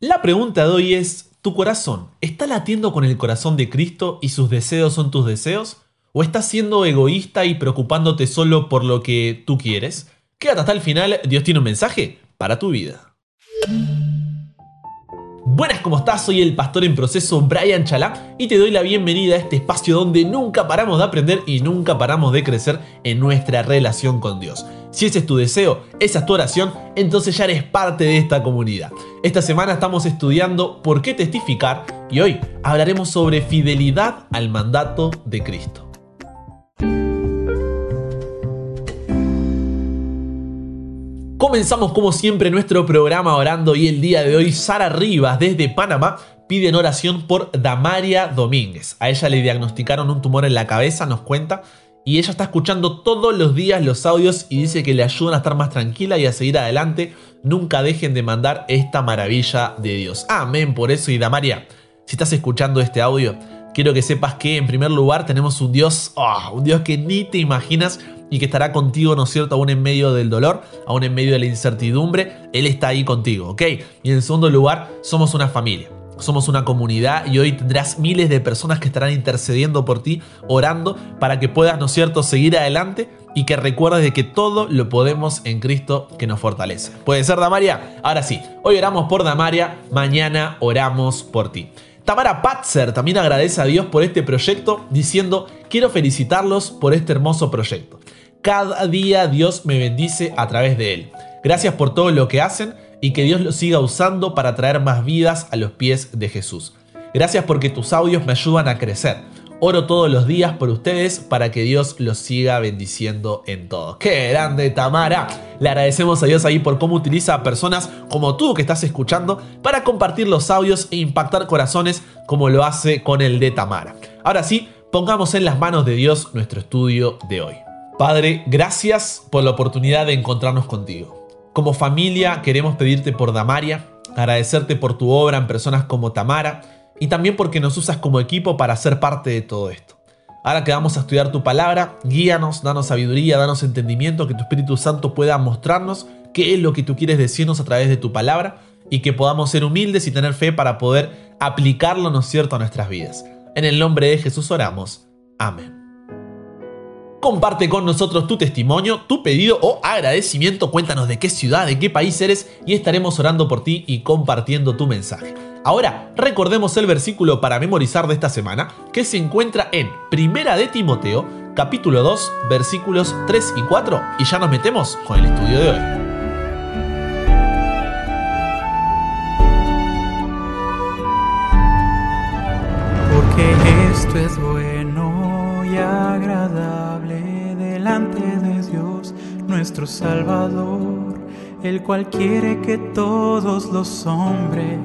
La pregunta de hoy es, ¿tu corazón está latiendo con el corazón de Cristo y sus deseos son tus deseos? ¿O estás siendo egoísta y preocupándote solo por lo que tú quieres? Quédate hasta el final, Dios tiene un mensaje para tu vida. Buenas, ¿cómo estás? Soy el pastor en proceso Brian Chalá y te doy la bienvenida a este espacio donde nunca paramos de aprender y nunca paramos de crecer en nuestra relación con Dios. Si ese es tu deseo, esa es tu oración, entonces ya eres parte de esta comunidad. Esta semana estamos estudiando por qué testificar y hoy hablaremos sobre fidelidad al mandato de Cristo. Comenzamos como siempre nuestro programa orando y el día de hoy Sara Rivas desde Panamá pide en oración por Damaria Domínguez. A ella le diagnosticaron un tumor en la cabeza, nos cuenta, y ella está escuchando todos los días los audios y dice que le ayudan a estar más tranquila y a seguir adelante. Nunca dejen de mandar esta maravilla de Dios. Amén por eso y Damaria, si estás escuchando este audio, quiero que sepas que en primer lugar tenemos un Dios, oh, un Dios que ni te imaginas y que estará contigo, ¿no es cierto?, aún en medio del dolor, aún en medio de la incertidumbre, Él está ahí contigo, ¿ok? Y en segundo lugar, somos una familia. Somos una comunidad y hoy tendrás miles de personas que estarán intercediendo por ti, orando para que puedas, ¿no es cierto?, seguir adelante y que recuerdes de que todo lo podemos en Cristo que nos fortalece. ¿Puede ser, Damaria? Ahora sí, hoy oramos por Damaria, mañana oramos por ti. Tamara Patzer también agradece a Dios por este proyecto diciendo, quiero felicitarlos por este hermoso proyecto. Cada día Dios me bendice a través de él. Gracias por todo lo que hacen y que Dios lo siga usando para traer más vidas a los pies de Jesús. Gracias porque tus audios me ayudan a crecer. Oro todos los días por ustedes para que Dios los siga bendiciendo en todo. ¡Qué grande Tamara! Le agradecemos a Dios ahí por cómo utiliza a personas como tú que estás escuchando para compartir los audios e impactar corazones como lo hace con el de Tamara. Ahora sí, pongamos en las manos de Dios nuestro estudio de hoy. Padre, gracias por la oportunidad de encontrarnos contigo. Como familia queremos pedirte por Damaria, agradecerte por tu obra en personas como Tamara y también porque nos usas como equipo para ser parte de todo esto. Ahora que vamos a estudiar tu palabra, guíanos, danos sabiduría, danos entendimiento, que tu Espíritu Santo pueda mostrarnos qué es lo que tú quieres decirnos a través de tu palabra y que podamos ser humildes y tener fe para poder aplicarlo, ¿no cierto?, a nuestras vidas. En el nombre de Jesús oramos. Amén. Comparte con nosotros tu testimonio, tu pedido o agradecimiento. Cuéntanos de qué ciudad, de qué país eres y estaremos orando por ti y compartiendo tu mensaje. Ahora, recordemos el versículo para memorizar de esta semana que se encuentra en Primera de Timoteo, capítulo 2, versículos 3 y 4 y ya nos metemos con el estudio de hoy. Porque esto es bueno y agradable delante de Dios nuestro Salvador, el cual quiere que todos los hombres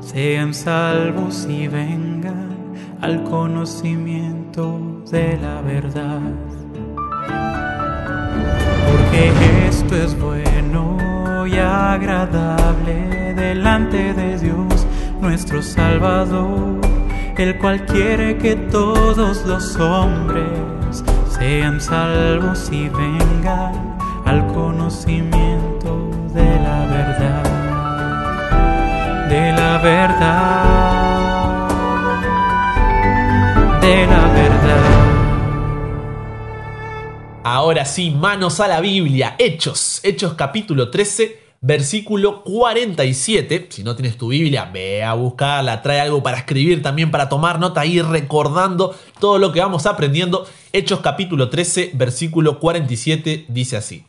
sean salvos y vengan al conocimiento de la verdad. Porque esto es bueno y agradable delante de Dios nuestro Salvador, el cual quiere que todos los hombres sean salvos y vengan al conocimiento de la verdad de la verdad, de la verdad. Ahora sí, manos a la Biblia. Hechos, Hechos capítulo 13, versículo 47. Si no tienes tu Biblia, ve a buscarla, trae algo para escribir también, para tomar nota y recordando todo lo que vamos aprendiendo. Hechos capítulo 13, versículo 47 dice así.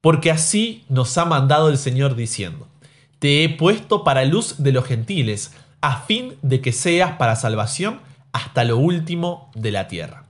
Porque así nos ha mandado el Señor diciendo te he puesto para luz de los gentiles, a fin de que seas para salvación hasta lo último de la tierra.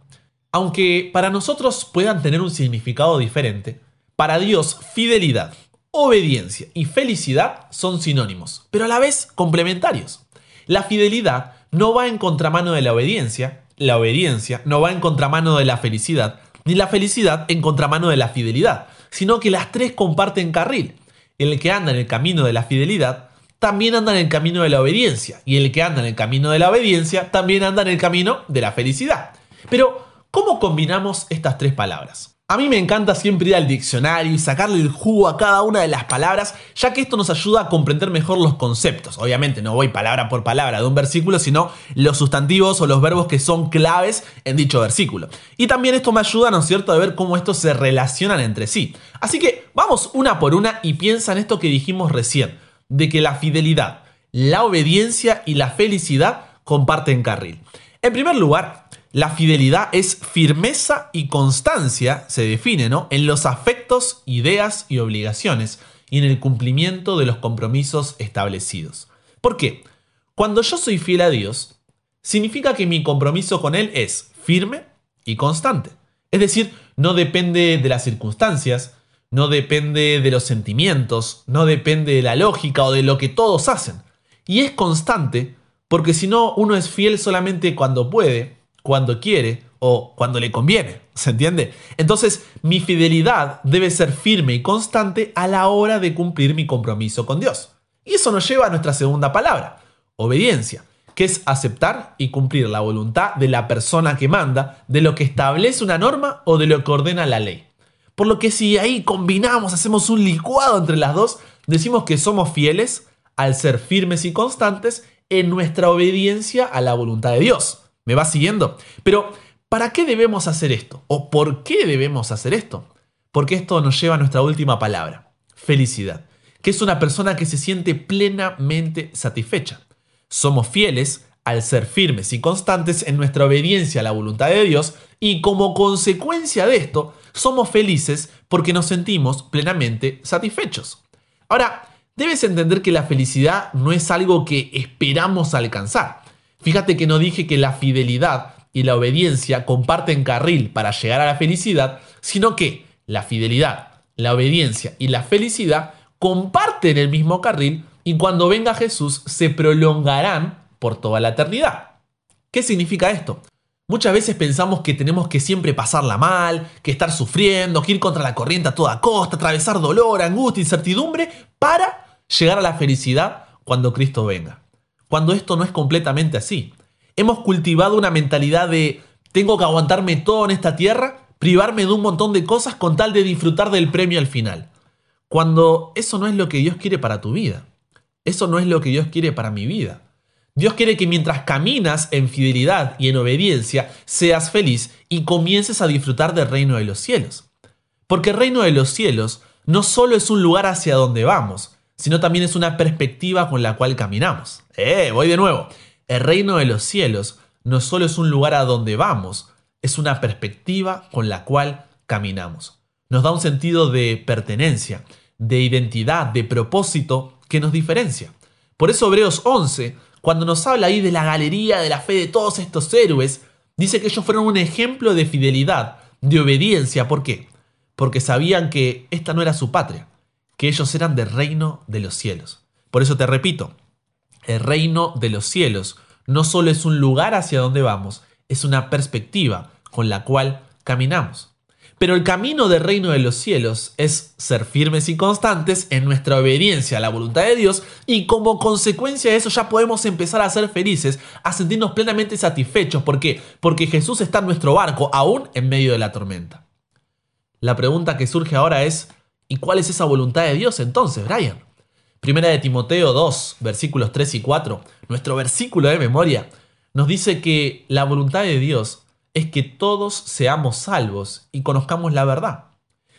Aunque para nosotros puedan tener un significado diferente, para Dios fidelidad, obediencia y felicidad son sinónimos, pero a la vez complementarios. La fidelidad no va en contramano de la obediencia, la obediencia no va en contramano de la felicidad, ni la felicidad en contramano de la fidelidad, sino que las tres comparten carril el que anda en el camino de la fidelidad también anda en el camino de la obediencia. Y el que anda en el camino de la obediencia también anda en el camino de la felicidad. Pero, ¿cómo combinamos estas tres palabras? A mí me encanta siempre ir al diccionario y sacarle el jugo a cada una de las palabras, ya que esto nos ayuda a comprender mejor los conceptos. Obviamente no voy palabra por palabra de un versículo, sino los sustantivos o los verbos que son claves en dicho versículo. Y también esto me ayuda, ¿no es cierto?, a ver cómo estos se relacionan entre sí. Así que vamos una por una y piensa en esto que dijimos recién, de que la fidelidad, la obediencia y la felicidad comparten carril. En primer lugar, la fidelidad es firmeza y constancia, se define, ¿no? En los afectos, ideas y obligaciones y en el cumplimiento de los compromisos establecidos. ¿Por qué? Cuando yo soy fiel a Dios, significa que mi compromiso con Él es firme y constante. Es decir, no depende de las circunstancias, no depende de los sentimientos, no depende de la lógica o de lo que todos hacen. Y es constante porque si no, uno es fiel solamente cuando puede, cuando quiere o cuando le conviene. ¿Se entiende? Entonces, mi fidelidad debe ser firme y constante a la hora de cumplir mi compromiso con Dios. Y eso nos lleva a nuestra segunda palabra, obediencia, que es aceptar y cumplir la voluntad de la persona que manda, de lo que establece una norma o de lo que ordena la ley. Por lo que si ahí combinamos, hacemos un licuado entre las dos, decimos que somos fieles al ser firmes y constantes en nuestra obediencia a la voluntad de Dios. ¿Me va siguiendo? Pero, ¿para qué debemos hacer esto? ¿O por qué debemos hacer esto? Porque esto nos lleva a nuestra última palabra, felicidad, que es una persona que se siente plenamente satisfecha. Somos fieles al ser firmes y constantes en nuestra obediencia a la voluntad de Dios y como consecuencia de esto, somos felices porque nos sentimos plenamente satisfechos. Ahora, debes entender que la felicidad no es algo que esperamos alcanzar. Fíjate que no dije que la fidelidad y la obediencia comparten carril para llegar a la felicidad, sino que la fidelidad, la obediencia y la felicidad comparten el mismo carril y cuando venga Jesús se prolongarán por toda la eternidad. ¿Qué significa esto? Muchas veces pensamos que tenemos que siempre pasarla mal, que estar sufriendo, que ir contra la corriente a toda costa, atravesar dolor, angustia, incertidumbre, para llegar a la felicidad cuando Cristo venga cuando esto no es completamente así. Hemos cultivado una mentalidad de tengo que aguantarme todo en esta tierra, privarme de un montón de cosas con tal de disfrutar del premio al final. Cuando eso no es lo que Dios quiere para tu vida. Eso no es lo que Dios quiere para mi vida. Dios quiere que mientras caminas en fidelidad y en obediencia, seas feliz y comiences a disfrutar del reino de los cielos. Porque el reino de los cielos no solo es un lugar hacia donde vamos, sino también es una perspectiva con la cual caminamos. ¡Eh! Voy de nuevo. El reino de los cielos no solo es un lugar a donde vamos, es una perspectiva con la cual caminamos. Nos da un sentido de pertenencia, de identidad, de propósito que nos diferencia. Por eso Hebreos 11, cuando nos habla ahí de la galería de la fe de todos estos héroes, dice que ellos fueron un ejemplo de fidelidad, de obediencia. ¿Por qué? Porque sabían que esta no era su patria, que ellos eran del reino de los cielos. Por eso te repito, el reino de los cielos no solo es un lugar hacia donde vamos, es una perspectiva con la cual caminamos. Pero el camino del reino de los cielos es ser firmes y constantes en nuestra obediencia a la voluntad de Dios y como consecuencia de eso ya podemos empezar a ser felices, a sentirnos plenamente satisfechos. ¿Por qué? Porque Jesús está en nuestro barco aún en medio de la tormenta. La pregunta que surge ahora es, ¿Y cuál es esa voluntad de Dios entonces, Brian? Primera de Timoteo 2, versículos 3 y 4, nuestro versículo de memoria, nos dice que la voluntad de Dios es que todos seamos salvos y conozcamos la verdad.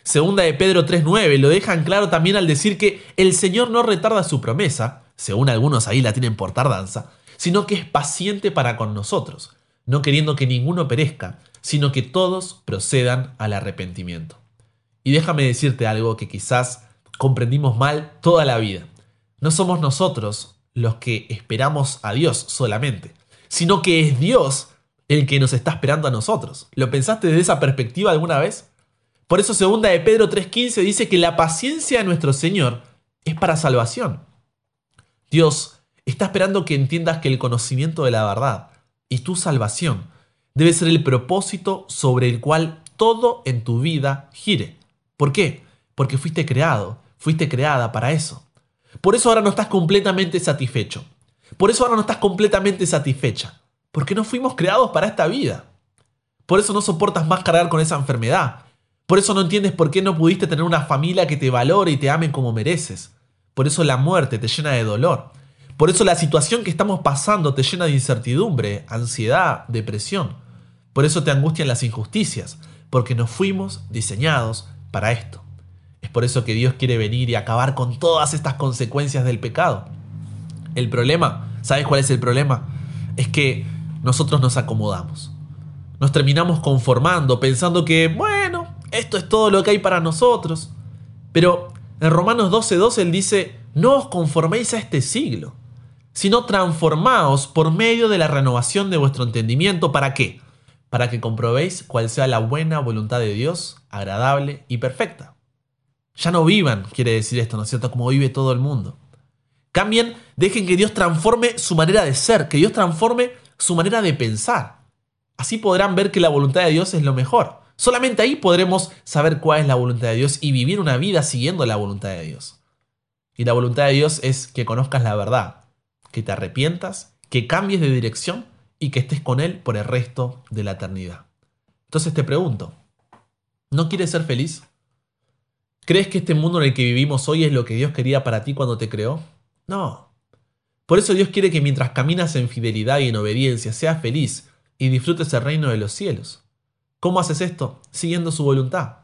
Segunda de Pedro 3.9 lo dejan claro también al decir que el Señor no retarda su promesa, según algunos ahí la tienen por tardanza, sino que es paciente para con nosotros, no queriendo que ninguno perezca, sino que todos procedan al arrepentimiento. Y déjame decirte algo que quizás comprendimos mal toda la vida. No somos nosotros los que esperamos a Dios solamente, sino que es Dios el que nos está esperando a nosotros. ¿Lo pensaste desde esa perspectiva alguna vez? Por eso segunda de Pedro 3:15 dice que la paciencia de nuestro Señor es para salvación. Dios está esperando que entiendas que el conocimiento de la verdad y tu salvación debe ser el propósito sobre el cual todo en tu vida gire. ¿Por qué? Porque fuiste creado, fuiste creada para eso. Por eso ahora no estás completamente satisfecho. Por eso ahora no estás completamente satisfecha. Porque no fuimos creados para esta vida. Por eso no soportas más cargar con esa enfermedad. Por eso no entiendes por qué no pudiste tener una familia que te valore y te ame como mereces. Por eso la muerte te llena de dolor. Por eso la situación que estamos pasando te llena de incertidumbre, ansiedad, depresión. Por eso te angustian las injusticias, porque nos fuimos diseñados para esto. Es por eso que Dios quiere venir y acabar con todas estas consecuencias del pecado. El problema, ¿sabes cuál es el problema? Es que nosotros nos acomodamos. Nos terminamos conformando, pensando que, bueno, esto es todo lo que hay para nosotros. Pero en Romanos 12:12 él dice, no os conforméis a este siglo, sino transformaos por medio de la renovación de vuestro entendimiento. ¿Para qué? Para que comprobéis cuál sea la buena voluntad de Dios, agradable y perfecta. Ya no vivan, quiere decir esto, ¿no es cierto? Como vive todo el mundo. Cambien, dejen que Dios transforme su manera de ser, que Dios transforme su manera de pensar. Así podrán ver que la voluntad de Dios es lo mejor. Solamente ahí podremos saber cuál es la voluntad de Dios y vivir una vida siguiendo la voluntad de Dios. Y la voluntad de Dios es que conozcas la verdad, que te arrepientas, que cambies de dirección y que estés con Él por el resto de la eternidad. Entonces te pregunto, ¿no quieres ser feliz? ¿Crees que este mundo en el que vivimos hoy es lo que Dios quería para ti cuando te creó? No. Por eso Dios quiere que mientras caminas en fidelidad y en obediencia seas feliz y disfrutes el reino de los cielos. ¿Cómo haces esto? Siguiendo su voluntad.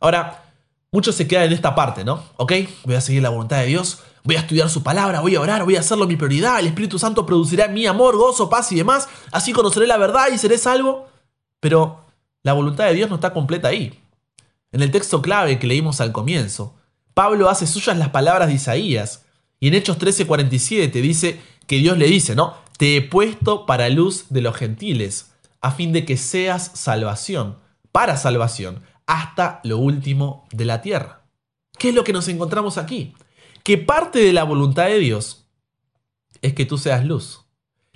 Ahora, muchos se quedan en esta parte, ¿no? ¿Ok? Voy a seguir la voluntad de Dios, voy a estudiar su palabra, voy a orar, voy a hacerlo mi prioridad, el Espíritu Santo producirá mí amor, gozo, paz y demás, así conoceré la verdad y seré salvo. Pero la voluntad de Dios no está completa ahí. En el texto clave que leímos al comienzo, Pablo hace suyas las palabras de Isaías, y en Hechos 13:47 dice que Dios le dice, ¿no? Te he puesto para luz de los gentiles, a fin de que seas salvación, para salvación, hasta lo último de la tierra. ¿Qué es lo que nos encontramos aquí? Que parte de la voluntad de Dios es que tú seas luz,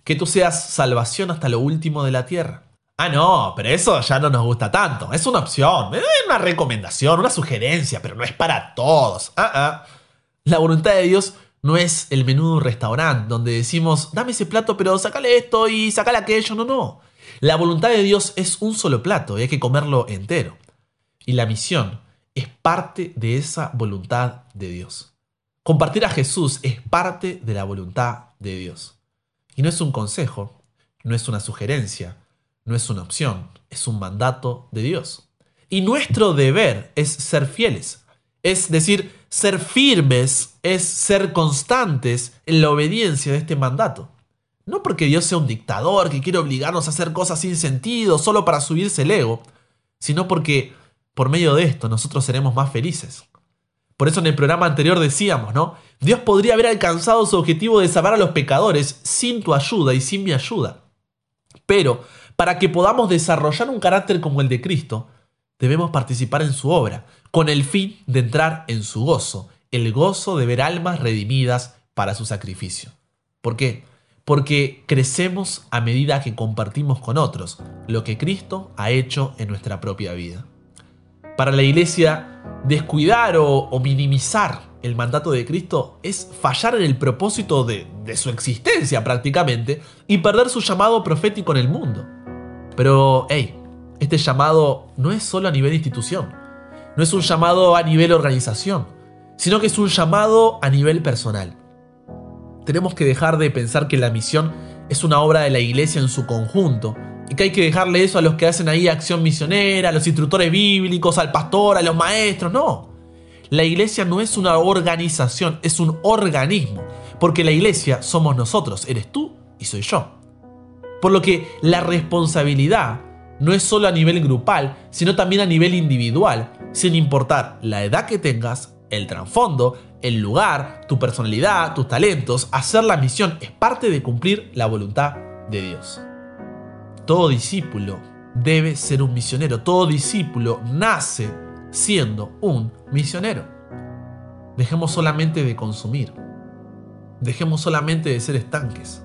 que tú seas salvación hasta lo último de la tierra. Ah, no, pero eso ya no nos gusta tanto. Es una opción, es una recomendación, una sugerencia, pero no es para todos. Ah, ah. La voluntad de Dios no es el menú de un restaurante donde decimos, dame ese plato, pero sacale esto y sacale aquello. No, no. La voluntad de Dios es un solo plato y hay que comerlo entero. Y la misión es parte de esa voluntad de Dios. Compartir a Jesús es parte de la voluntad de Dios. Y no es un consejo, no es una sugerencia, no es una opción, es un mandato de Dios. Y nuestro deber es ser fieles, es decir, ser firmes es ser constantes en la obediencia de este mandato. No porque Dios sea un dictador que quiere obligarnos a hacer cosas sin sentido solo para subirse el ego, sino porque por medio de esto nosotros seremos más felices. Por eso en el programa anterior decíamos, ¿no? Dios podría haber alcanzado su objetivo de salvar a los pecadores sin tu ayuda y sin mi ayuda. Pero para que podamos desarrollar un carácter como el de Cristo, debemos participar en su obra, con el fin de entrar en su gozo, el gozo de ver almas redimidas para su sacrificio. ¿Por qué? Porque crecemos a medida que compartimos con otros lo que Cristo ha hecho en nuestra propia vida. Para la iglesia, descuidar o, minimizar el mandato de Cristo es fallar en el propósito de, de su existencia prácticamente y perder su llamado profético en el mundo. Pero, hey, este llamado no es solo a nivel institución no es un llamado a nivel organización, sino que es un llamado a nivel personal. Tenemos que dejar de pensar que la misión es una obra de la iglesia en su conjunto que hay que dejarle eso a los que hacen ahí acción misionera, a los instructores bíblicos, al pastor, a los maestros, no. La iglesia no es una organización, es un organismo, porque la iglesia somos nosotros, eres tú y soy yo. Por lo que la responsabilidad no es solo a nivel grupal, sino también a nivel individual, sin importar la edad que tengas, el trasfondo, el lugar, tu personalidad, tus talentos, hacer la misión es parte de cumplir la voluntad de Dios. Todo discípulo debe ser un misionero, todo discípulo nace siendo un misionero. Dejemos solamente de consumir, dejemos solamente de ser estanques,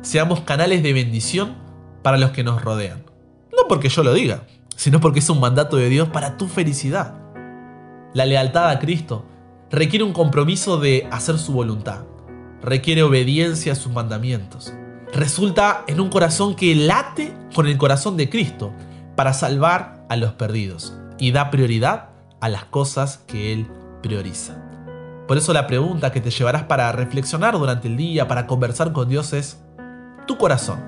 seamos canales de bendición para los que nos rodean. No porque yo lo diga, sino porque es un mandato de Dios para tu felicidad. La lealtad a Cristo requiere un compromiso de hacer su voluntad, requiere obediencia a sus mandamientos. Resulta en un corazón que late con el corazón de Cristo para salvar a los perdidos. y da prioridad a las cosas que Él prioriza. Por eso la pregunta que te llevarás para reflexionar durante el día, para conversar con Dios es, ¿tu corazón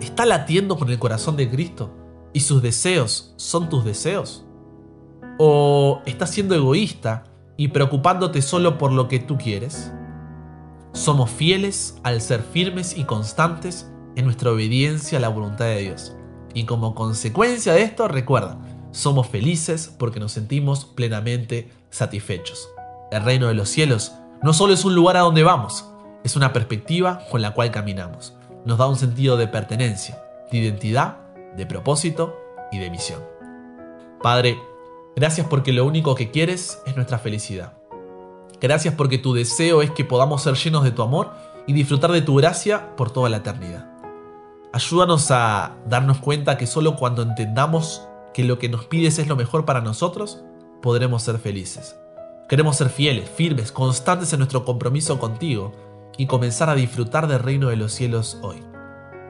está latiendo con el corazón de Cristo y sus deseos son tus deseos? ¿O estás siendo egoísta y preocupándote solo por lo que tú quieres? Somos fieles al ser firmes y constantes en nuestra obediencia a la voluntad de Dios. Y como consecuencia de esto, recuerda, somos felices porque nos sentimos plenamente satisfechos. El reino de los cielos no solo es un lugar a donde vamos, es una perspectiva con la cual caminamos. Nos da un sentido de pertenencia, de identidad, de propósito y de misión. Padre, gracias porque lo único que quieres es nuestra felicidad. Gracias porque tu deseo es que podamos ser llenos de tu amor y disfrutar de tu gracia por toda la eternidad. Ayúdanos a darnos cuenta que solo cuando entendamos que lo que nos pides es lo mejor para nosotros, podremos ser felices. Queremos ser fieles, firmes, constantes en nuestro compromiso contigo y comenzar a disfrutar del reino de los cielos hoy.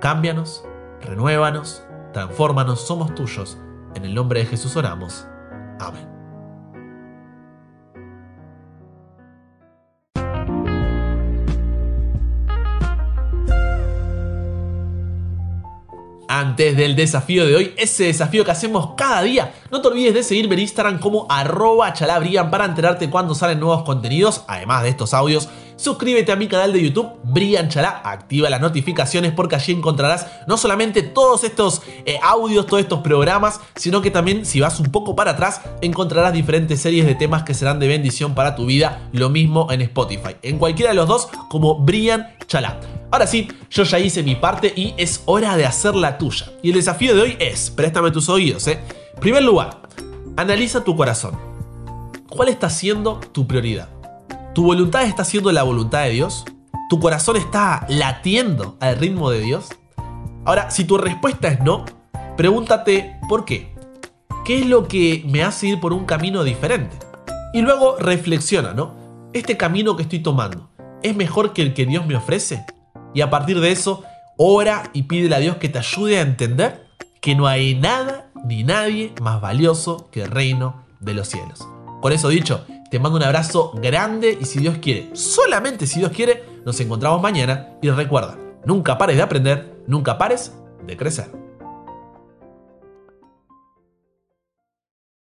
Cámbianos, renuévanos, transfórmanos, somos tuyos. En el nombre de Jesús oramos. Amén. Antes del desafío de hoy, ese desafío que hacemos cada día. No te olvides de seguirme en Instagram como arroba chalabrian para enterarte cuando salen nuevos contenidos, además de estos audios. Suscríbete a mi canal de YouTube, Brian Chalá, activa las notificaciones porque allí encontrarás no solamente todos estos eh, audios, todos estos programas, sino que también si vas un poco para atrás encontrarás diferentes series de temas que serán de bendición para tu vida, lo mismo en Spotify. En cualquiera de los dos como Brian Chalá. Ahora sí, yo ya hice mi parte y es hora de hacer la tuya. Y el desafío de hoy es, préstame tus oídos, ¿eh? primer lugar, analiza tu corazón. ¿Cuál está siendo tu prioridad? ¿Tu voluntad está siendo la voluntad de Dios? ¿Tu corazón está latiendo al ritmo de Dios? Ahora, si tu respuesta es no, pregúntate ¿por qué? ¿Qué es lo que me hace ir por un camino diferente? Y luego reflexiona, ¿no? ¿Este camino que estoy tomando es mejor que el que Dios me ofrece? Y a partir de eso, ora y pídele a Dios que te ayude a entender que no hay nada ni nadie más valioso que el reino de los cielos. Con eso dicho, te mando un abrazo grande y si Dios quiere, solamente si Dios quiere, nos encontramos mañana y recuerda, nunca pares de aprender, nunca pares de crecer.